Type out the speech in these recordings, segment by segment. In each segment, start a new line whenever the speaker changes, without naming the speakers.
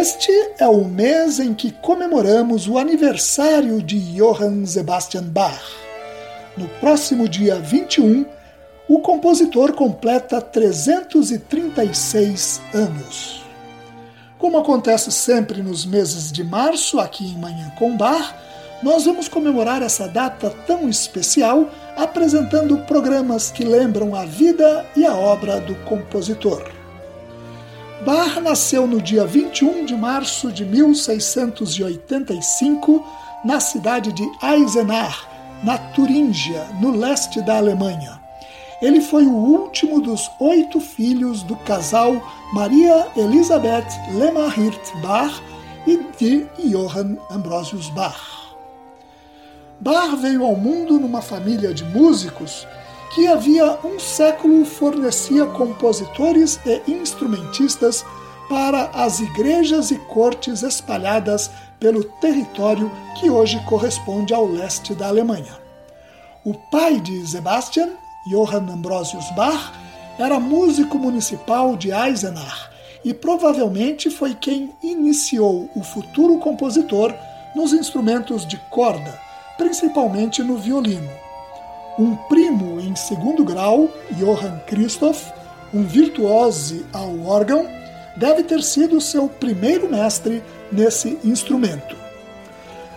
Este é o mês em que comemoramos o aniversário de Johann Sebastian Bach. No próximo dia 21, o compositor completa 336 anos. Como acontece sempre nos meses de março, aqui em Manhã com Bar, nós vamos comemorar essa data tão especial apresentando programas que lembram a vida e a obra do compositor. Bach nasceu no dia 21 de março de 1685 na cidade de Eisenach, na Turíngia, no leste da Alemanha. Ele foi o último dos oito filhos do casal Maria Elisabeth Lemmerhirt Bach e de Johann Ambrosius Bach. Bach veio ao mundo numa família de músicos que havia um século fornecia compositores e instrumentistas para as igrejas e cortes espalhadas pelo território que hoje corresponde ao leste da Alemanha. O pai de Sebastian, Johann Ambrosius Bach, era músico municipal de Eisenach e provavelmente foi quem iniciou o futuro compositor nos instrumentos de corda, principalmente no violino um primo em segundo grau, Johann Christoph, um virtuose ao órgão, deve ter sido seu primeiro mestre nesse instrumento.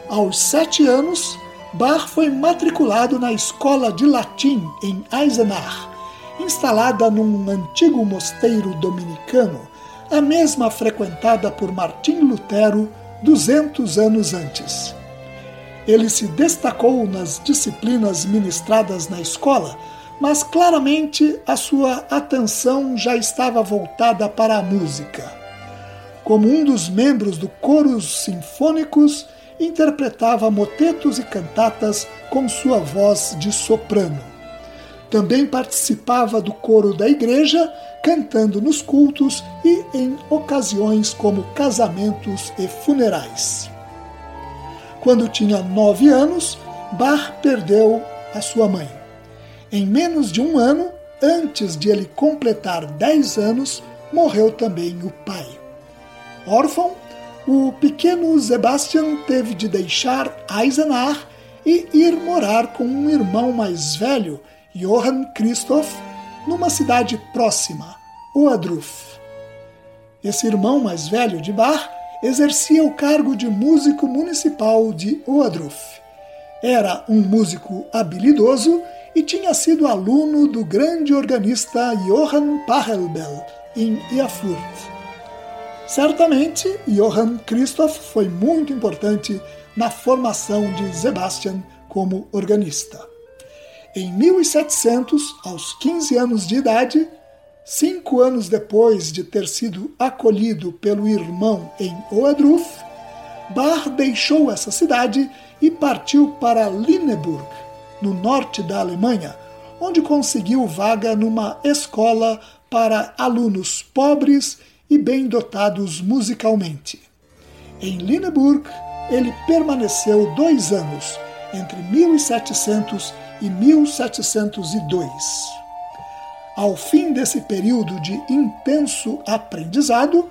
Aos sete anos, Bach foi matriculado na escola de latim em Eisenach, instalada num antigo mosteiro dominicano, a mesma frequentada por Martim Lutero 200 anos antes. Ele se destacou nas disciplinas ministradas na escola, mas claramente a sua atenção já estava voltada para a música. Como um dos membros do coros sinfônicos, interpretava motetos e cantatas com sua voz de soprano. Também participava do coro da igreja, cantando nos cultos e em ocasiões como casamentos e funerais. Quando tinha nove anos, Bach perdeu a sua mãe. Em menos de um ano, antes de ele completar dez anos, morreu também o pai. Órfão, o pequeno Sebastian teve de deixar Eisenach e ir morar com um irmão mais velho, Johann Christoph, numa cidade próxima, Oadruf. Esse irmão mais velho de Bach exercia o cargo de músico municipal de Oadruf. Era um músico habilidoso e tinha sido aluno do grande organista Johann Pachelbel em Erfurt. Certamente, Johann Christoph foi muito importante na formação de Sebastian como organista. Em 1700, aos 15 anos de idade, Cinco anos depois de ter sido acolhido pelo irmão em Oadruf, Bach deixou essa cidade e partiu para Lüneburg, no norte da Alemanha, onde conseguiu vaga numa escola para alunos pobres e bem dotados musicalmente. Em Lüneburg, ele permaneceu dois anos, entre 1700 e 1702. Ao fim desse período de intenso aprendizado,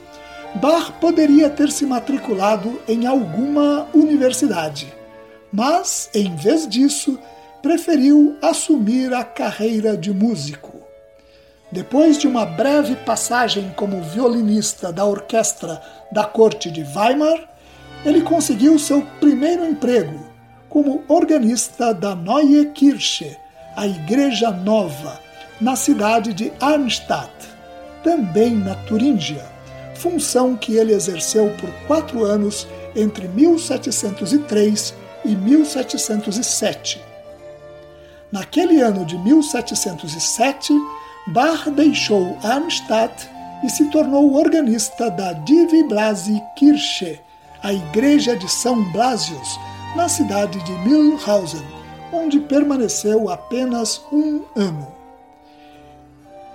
Bach poderia ter se matriculado em alguma universidade, mas, em vez disso, preferiu assumir a carreira de músico. Depois de uma breve passagem como violinista da orquestra da corte de Weimar, ele conseguiu seu primeiro emprego como organista da Neue Kirche, a Igreja Nova, na cidade de Arnstadt, também na Turíngia, função que ele exerceu por quatro anos entre 1703 e 1707. Naquele ano de 1707, Bach deixou Arnstadt e se tornou organista da Divi Blasi Kirche, a igreja de São Blasius, na cidade de Mühlhausen, onde permaneceu apenas um ano.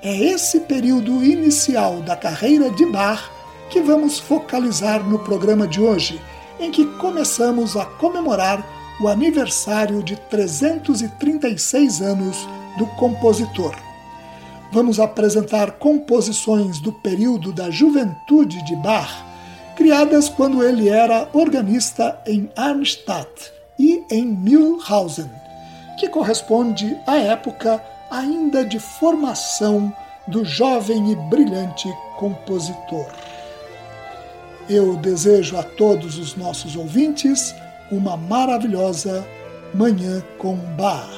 É esse período inicial da carreira de Bach que vamos focalizar no programa de hoje, em que começamos a comemorar o aniversário de 336 anos do compositor. Vamos apresentar composições do período da juventude de Bach, criadas quando ele era organista em Arnstadt e em Mühlhausen, que corresponde à época ainda de formação do jovem e brilhante compositor. Eu desejo a todos os nossos ouvintes uma maravilhosa Manhã com Bar.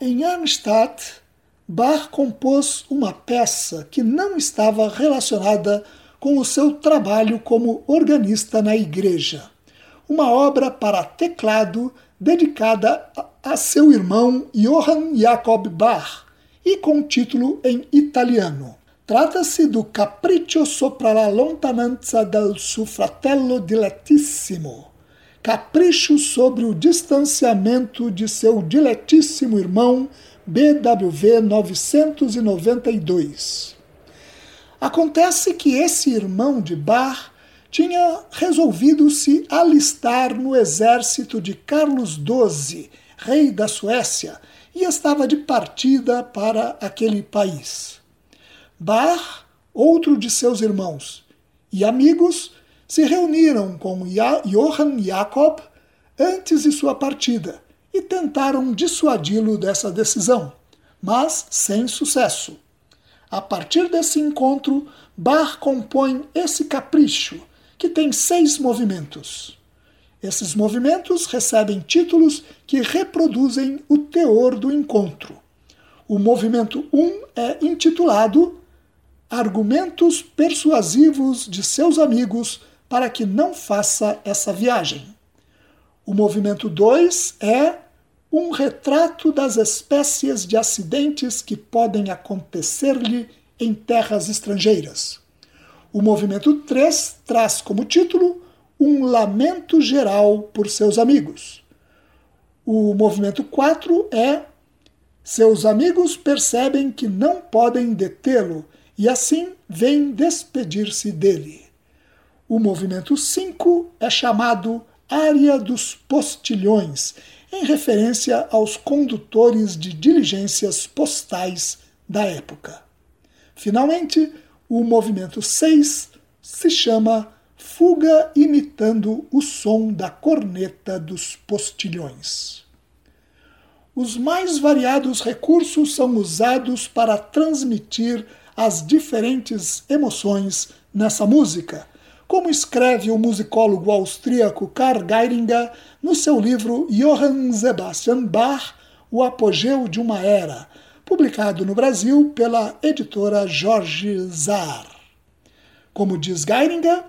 Em Arnstadt, Bach compôs uma peça que não estava relacionada com o seu trabalho como organista na igreja. Uma obra para teclado dedicada a seu irmão Johann Jacob Bach e com título em italiano. Trata-se do Capriccio sopra la lontananza del suo fratello dilettissimo capricho sobre o distanciamento de seu diletíssimo irmão BWV 992. Acontece que esse irmão de Bar tinha resolvido se alistar no exército de Carlos XII, rei da Suécia, e estava de partida para aquele país. Bar, outro de seus irmãos e amigos, se reuniram com Johann Jakob antes de sua partida e tentaram dissuadi-lo dessa decisão, mas sem sucesso. A partir desse encontro, Bach compõe esse capricho, que tem seis movimentos. Esses movimentos recebem títulos que reproduzem o teor do encontro. O movimento 1 um é intitulado Argumentos persuasivos de seus amigos para que não faça essa viagem. O movimento 2 é um retrato das espécies de acidentes que podem acontecer-lhe em terras estrangeiras. O movimento 3 traz como título um lamento geral por seus amigos. O movimento 4 é seus amigos percebem que não podem detê-lo e assim vêm despedir-se dele. O movimento 5 é chamado Área dos Postilhões, em referência aos condutores de diligências postais da época. Finalmente, o movimento 6 se chama Fuga imitando o som da corneta dos postilhões. Os mais variados recursos são usados para transmitir as diferentes emoções nessa música como escreve o musicólogo austríaco Karl Geiringer no seu livro Johann Sebastian Bach, O Apogeu de uma Era, publicado no Brasil pela editora Jorge Zar. Como diz Geiringer,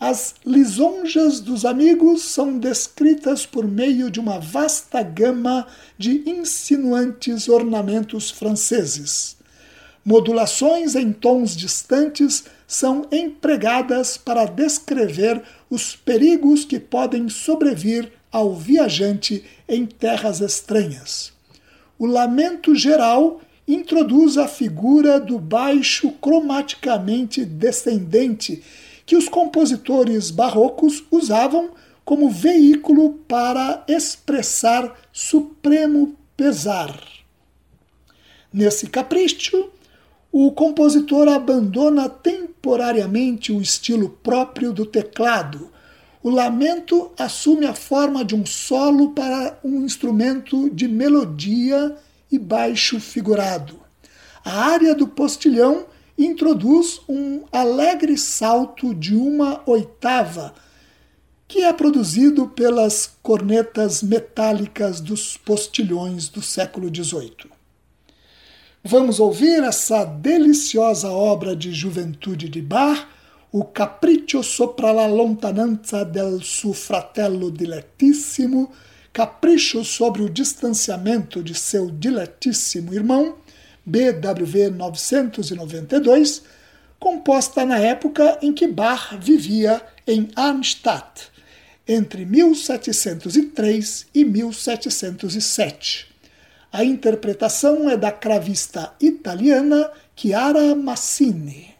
As lisonjas dos amigos são descritas por meio de uma vasta gama de insinuantes ornamentos franceses. Modulações em tons distantes são empregadas para descrever os perigos que podem sobrevir ao viajante em terras estranhas. O lamento geral introduz a figura do baixo cromaticamente descendente que os compositores barrocos usavam como veículo para expressar supremo pesar. Nesse capricho, o compositor abandona temporariamente o estilo próprio do teclado. O lamento assume a forma de um solo para um instrumento de melodia e baixo figurado. A área do postilhão introduz um alegre salto de uma oitava, que é produzido pelas cornetas metálicas dos postilhões do século XVIII. Vamos ouvir essa deliciosa obra de juventude de Bach, o Capriccio sopra la lontananza del suo fratello dilettissimo, capricho sobre o distanciamento de seu diletíssimo irmão, BWV 992, composta na época em que Bach vivia em Arnstadt, entre 1703 e 1707. A interpretação é da cravista italiana Chiara Massini.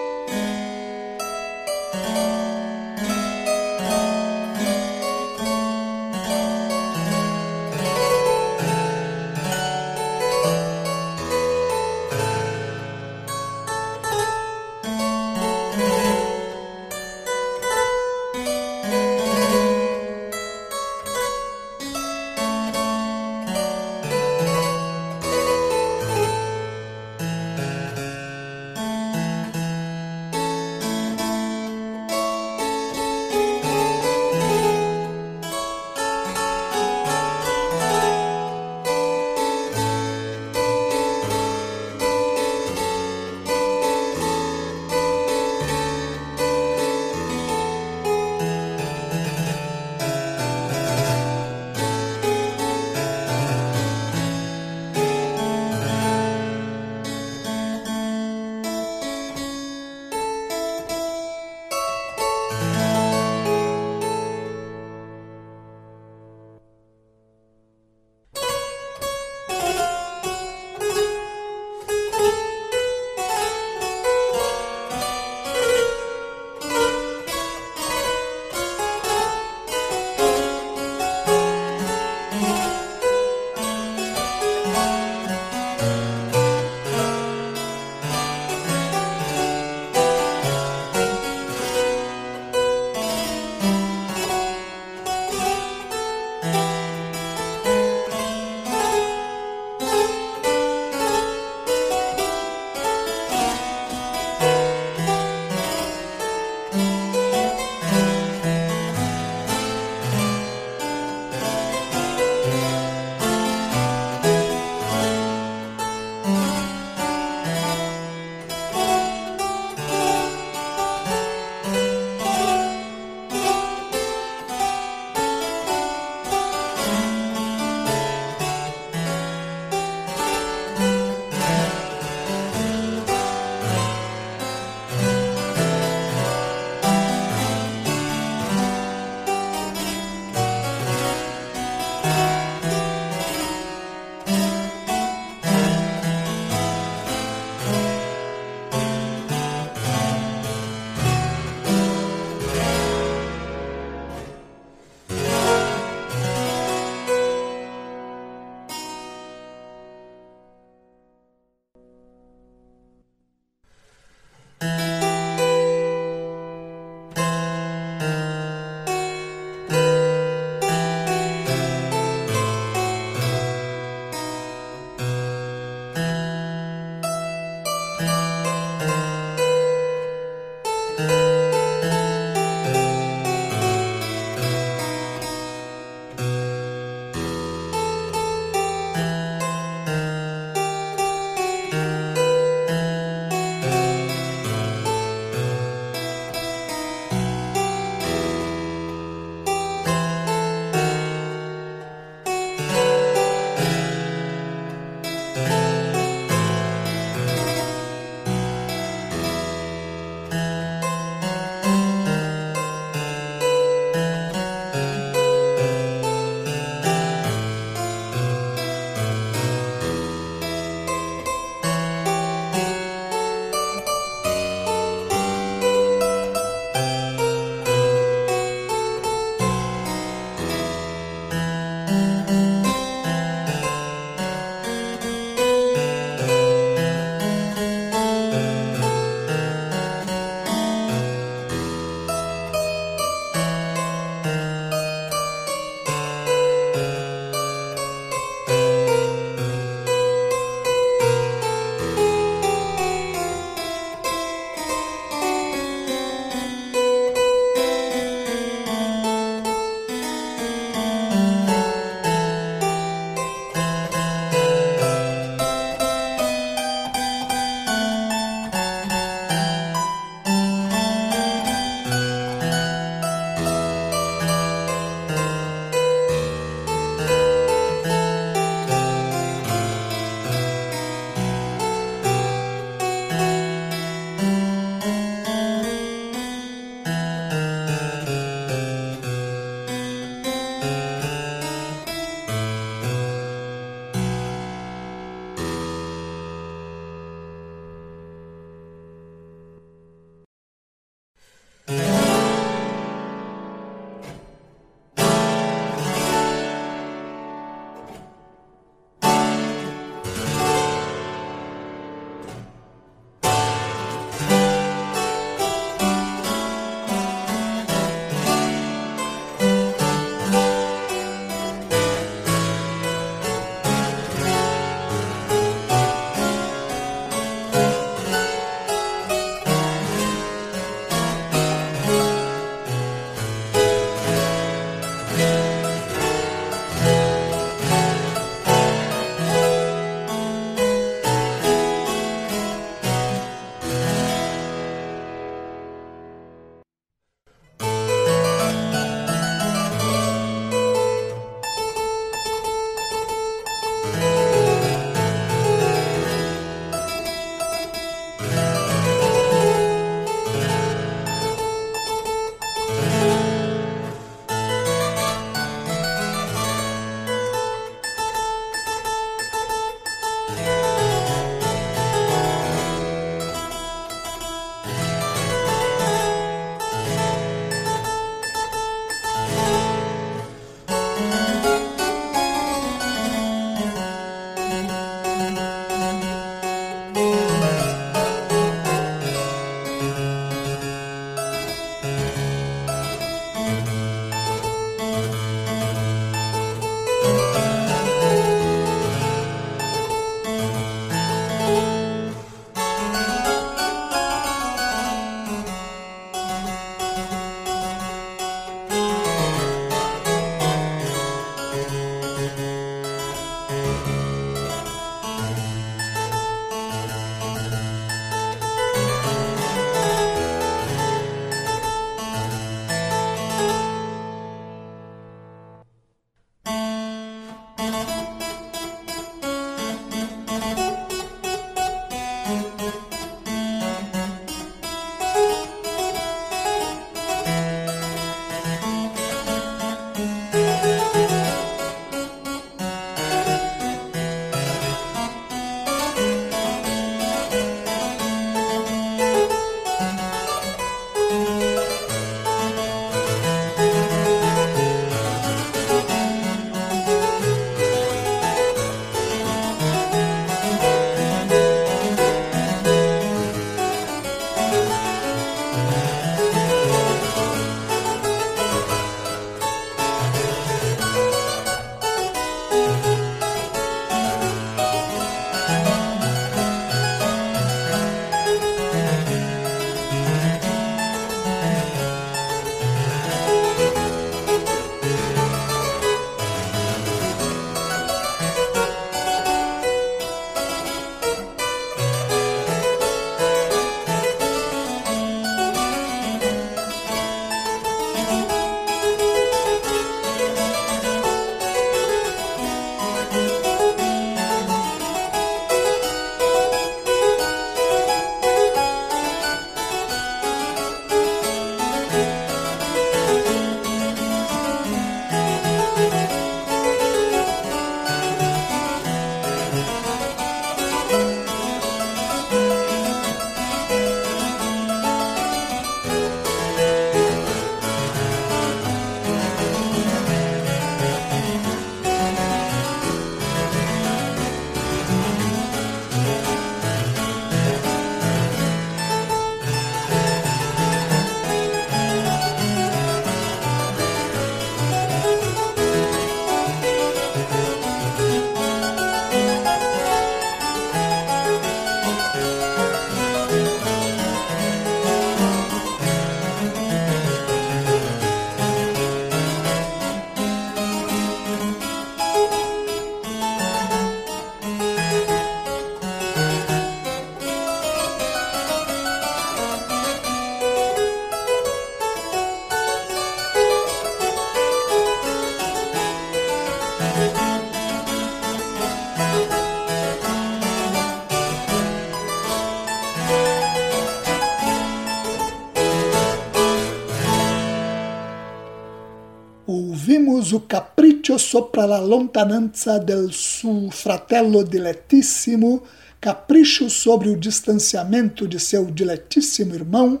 O Capriccio sopra la lontananza del suo fratello dilettissimo, Capricho sobre o distanciamento de seu diletíssimo irmão,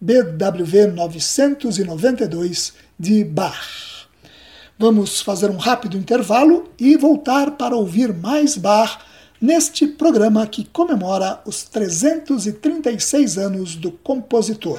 BWV 992, de Bach. Vamos fazer um rápido intervalo e voltar para ouvir mais Bach neste programa que comemora os 336 anos do compositor.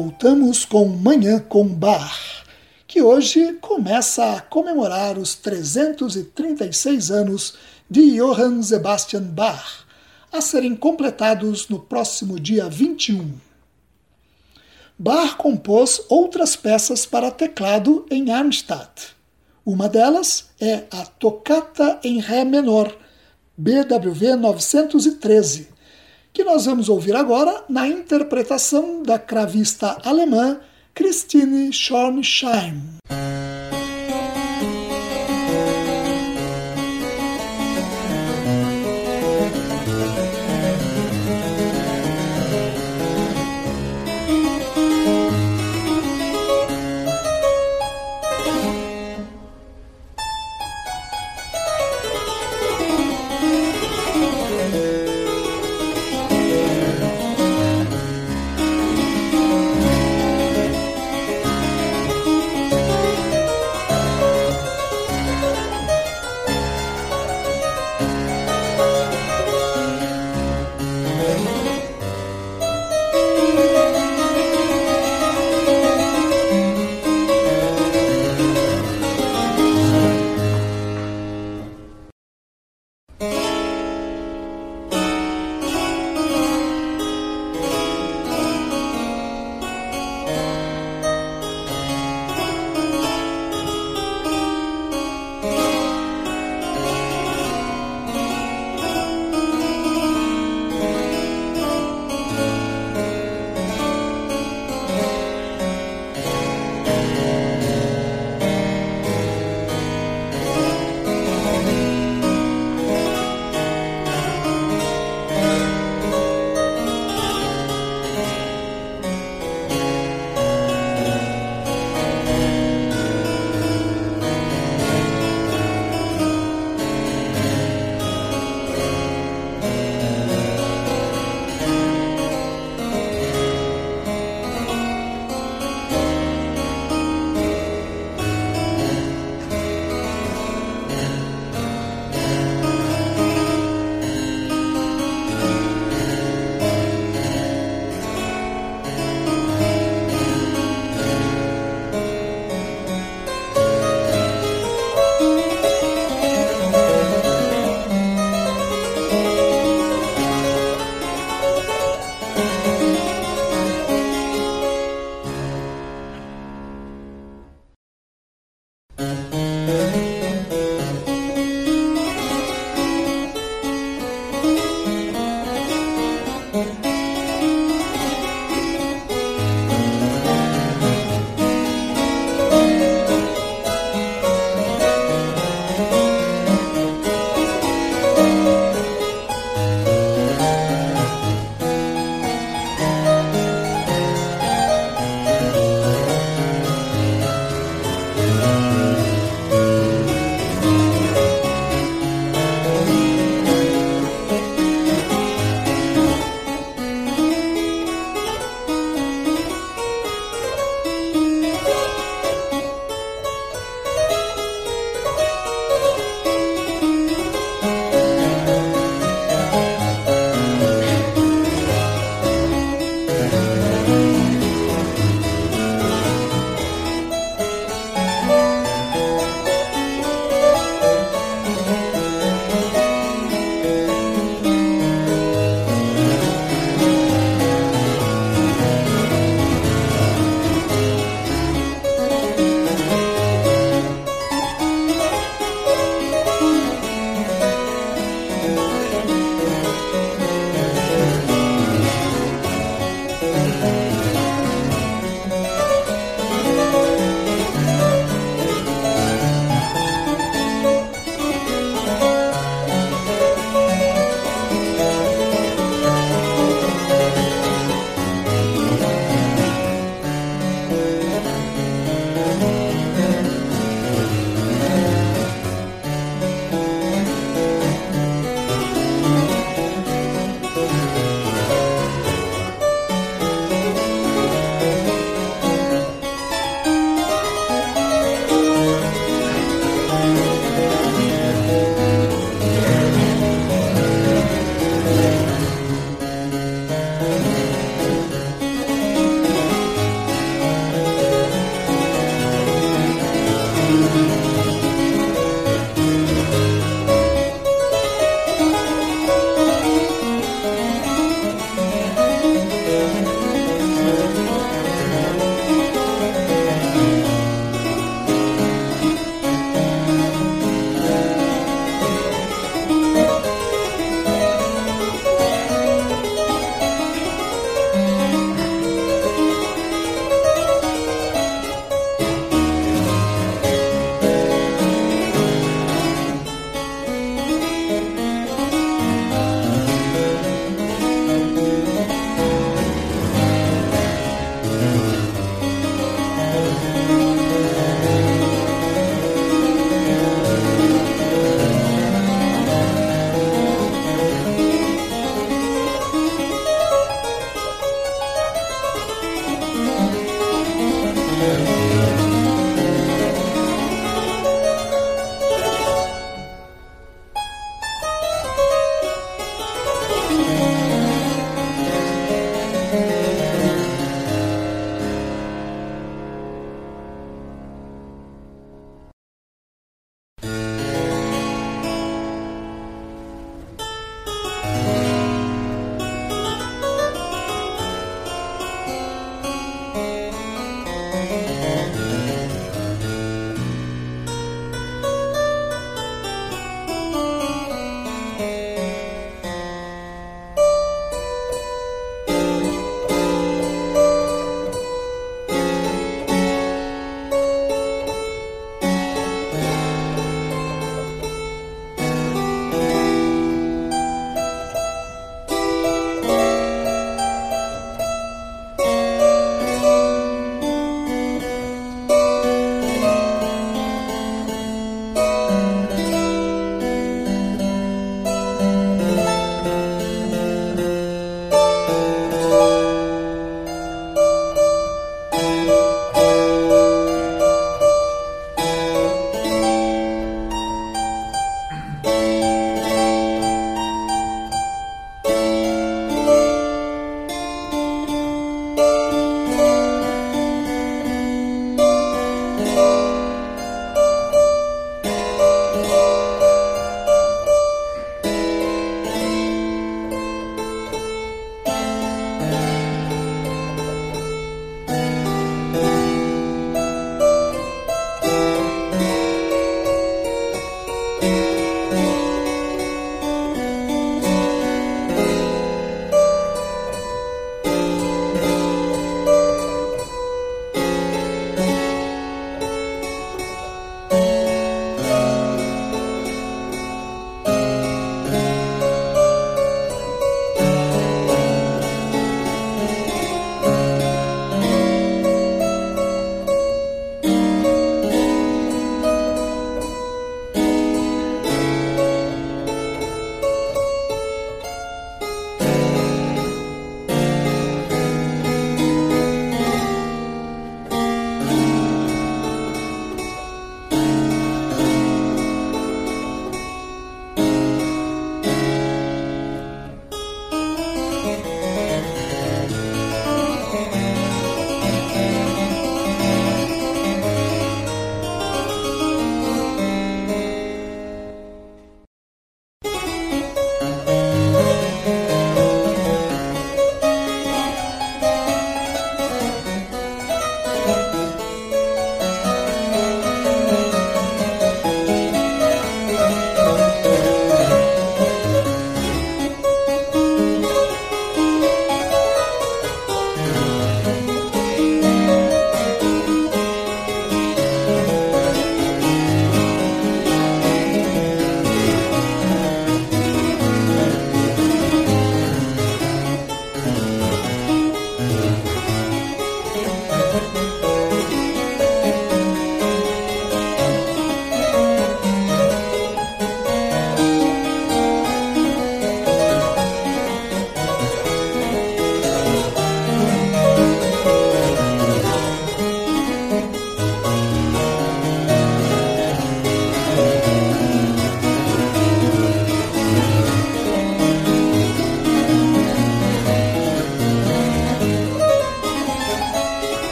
Voltamos com Manhã com Bar, que hoje começa a comemorar os 336 anos de Johann Sebastian Bach a serem completados no próximo dia 21. Bach compôs outras peças para teclado em Arnstadt. Uma delas é a Tocata em Ré menor, BWV 913, que nós vamos ouvir agora na interpretação da cravista alemã Christine Schornstein.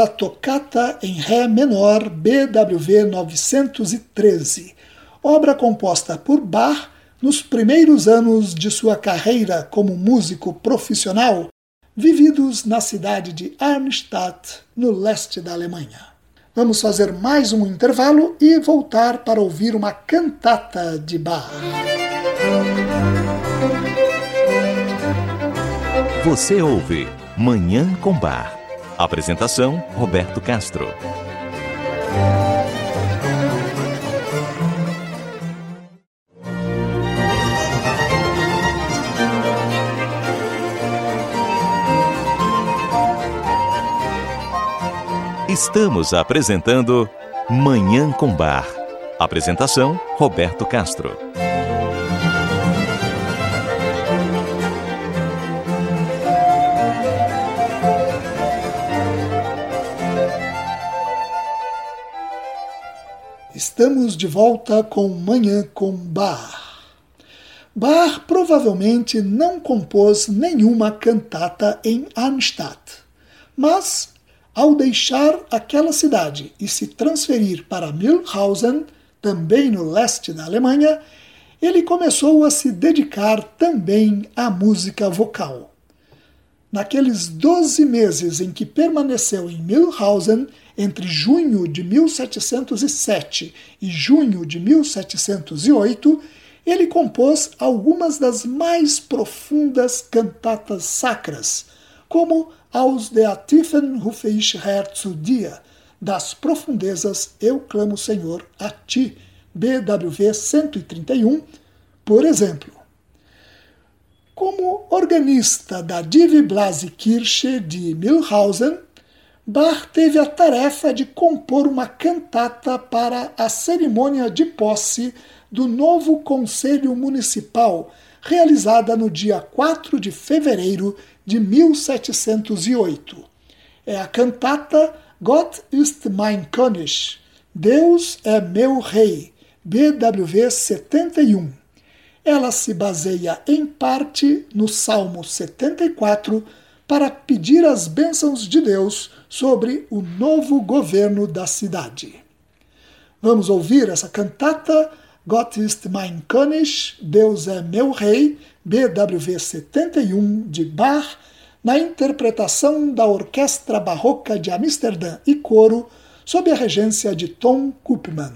A tocata em Ré menor BWV 913, obra composta por Bach nos primeiros anos de sua carreira como músico profissional, vividos na cidade de Arnstadt, no leste da Alemanha. Vamos fazer mais um intervalo e voltar para ouvir uma cantata de Bach.
Você ouve Manhã com Bar. Apresentação: Roberto Castro. Estamos apresentando Manhã com Bar. Apresentação: Roberto Castro.
Estamos de volta com Manhã com Bar. Bar provavelmente não compôs nenhuma cantata em Arnstadt, mas ao deixar aquela cidade e se transferir para Mühlhausen, também no leste da Alemanha, ele começou a se dedicar também à música vocal. Naqueles 12 meses em que permaneceu em Mühlhausen, entre junho de 1707 e junho de 1708, ele compôs algumas das mais profundas cantatas sacras, como aos de Atifen rufe ich Herr zu dir, das profundezas eu clamo Senhor a ti, BWV 131, por exemplo. Como organista da Divi Blase Kirche de Milhausen, Bach teve a tarefa de compor uma cantata para a cerimônia de posse do novo Conselho Municipal, realizada no dia 4 de fevereiro de 1708. É a cantata Gott ist mein König, Deus é meu rei, BWV 71. Ela se baseia em parte no Salmo 74 para pedir as bênçãos de Deus sobre o novo governo da cidade. Vamos ouvir essa cantata Gott ist mein König, Deus é meu rei, BWV 71 de Bach, na interpretação da Orquestra Barroca de Amsterdã e coro, sob a regência de Tom Koopman.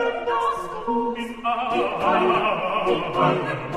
Augen, das Augen, die Augen, die Augen,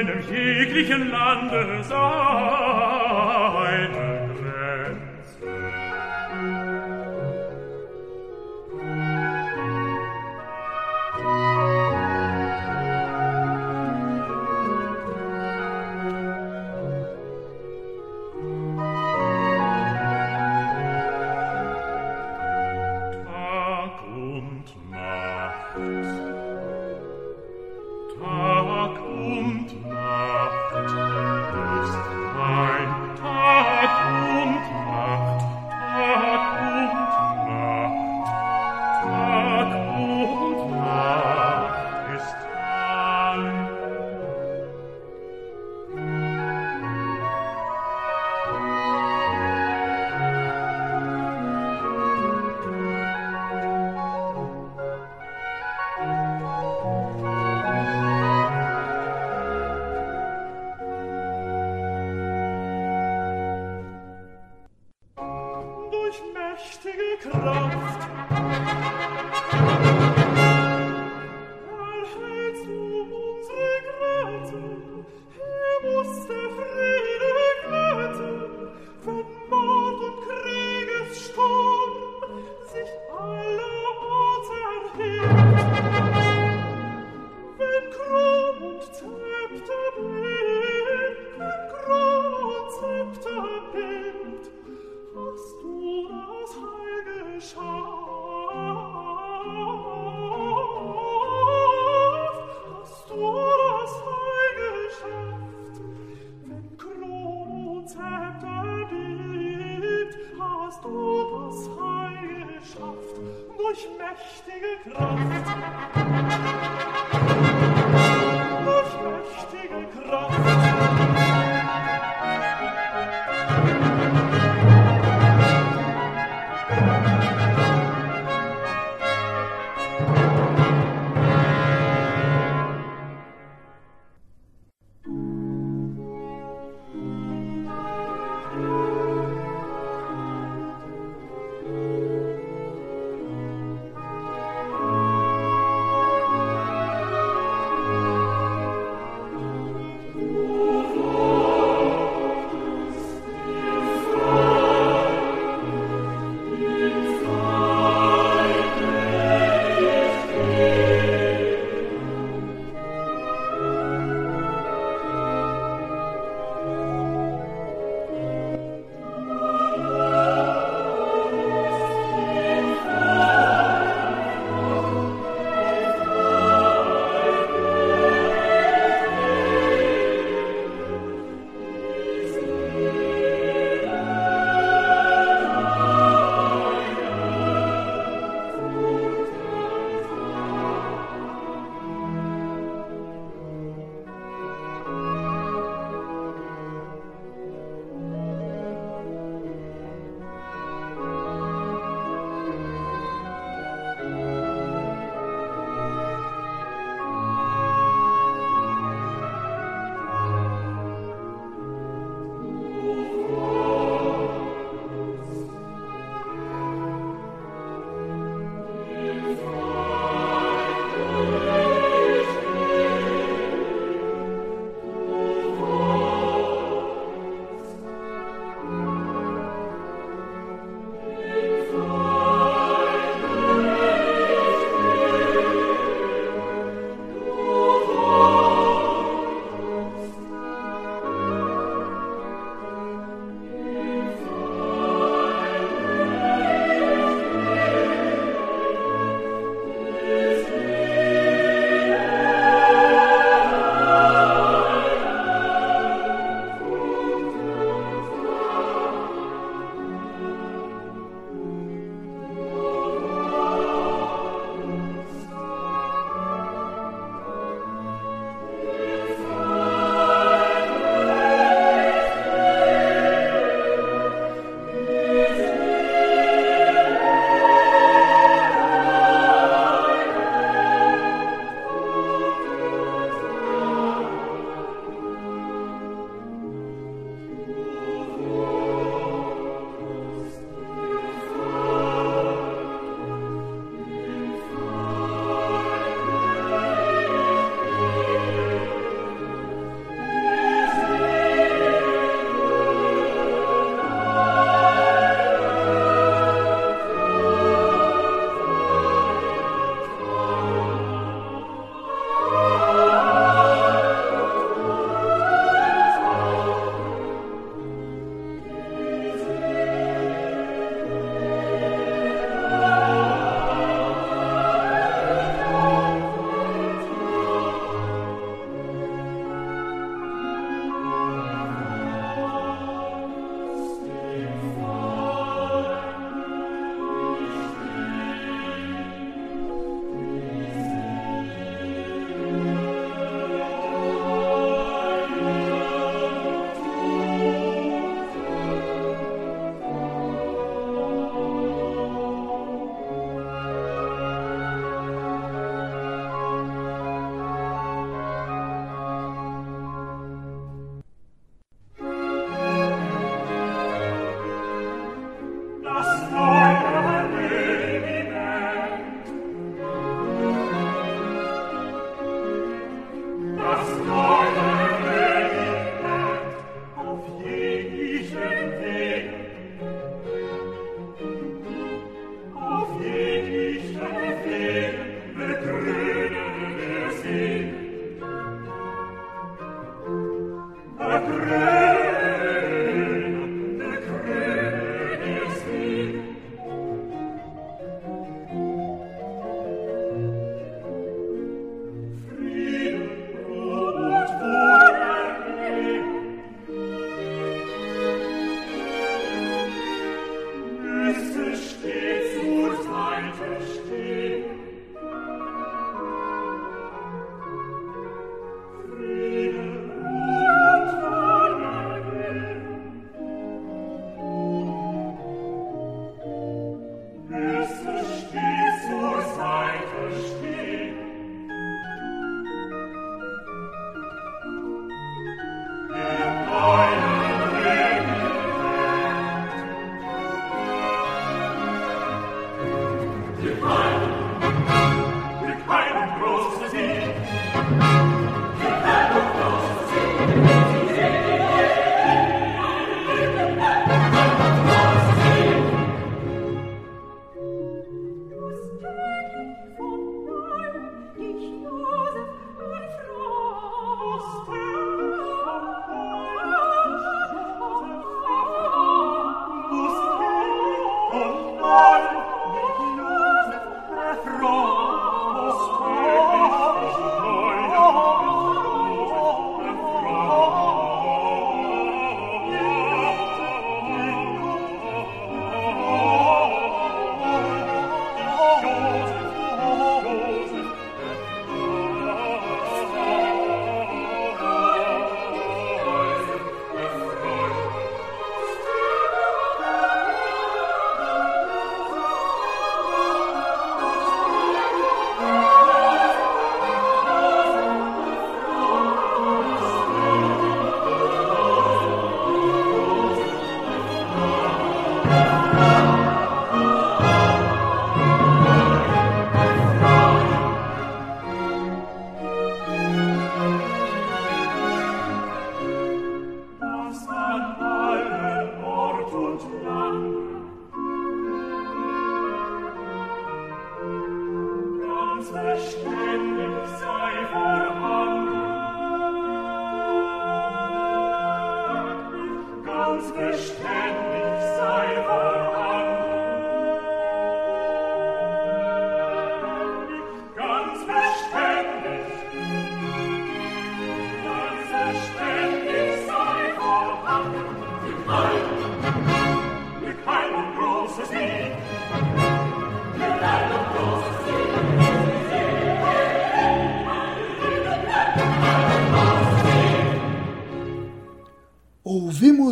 deinem jeglichen Lande sei. prächtige Kraft.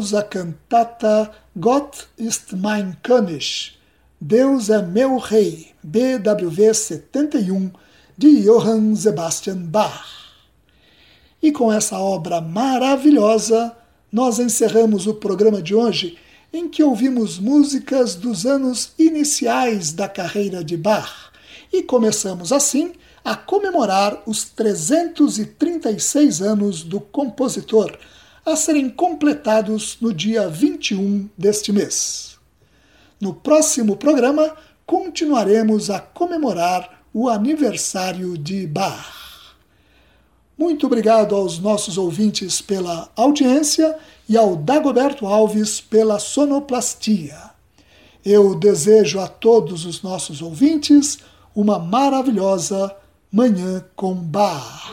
Ouvimos a cantata Gott ist mein König, Deus é meu rei, BWV 71, de Johann Sebastian Bach. E com essa obra maravilhosa, nós encerramos o programa de hoje, em que ouvimos músicas dos anos iniciais da carreira de Bach, e começamos assim a comemorar os 336 anos do compositor a serem completados no dia 21 deste mês. No próximo programa, continuaremos a comemorar o aniversário de Bach. Muito obrigado aos nossos ouvintes pela audiência e ao Dagoberto Alves pela sonoplastia. Eu desejo a todos os nossos ouvintes uma maravilhosa Manhã com Bar.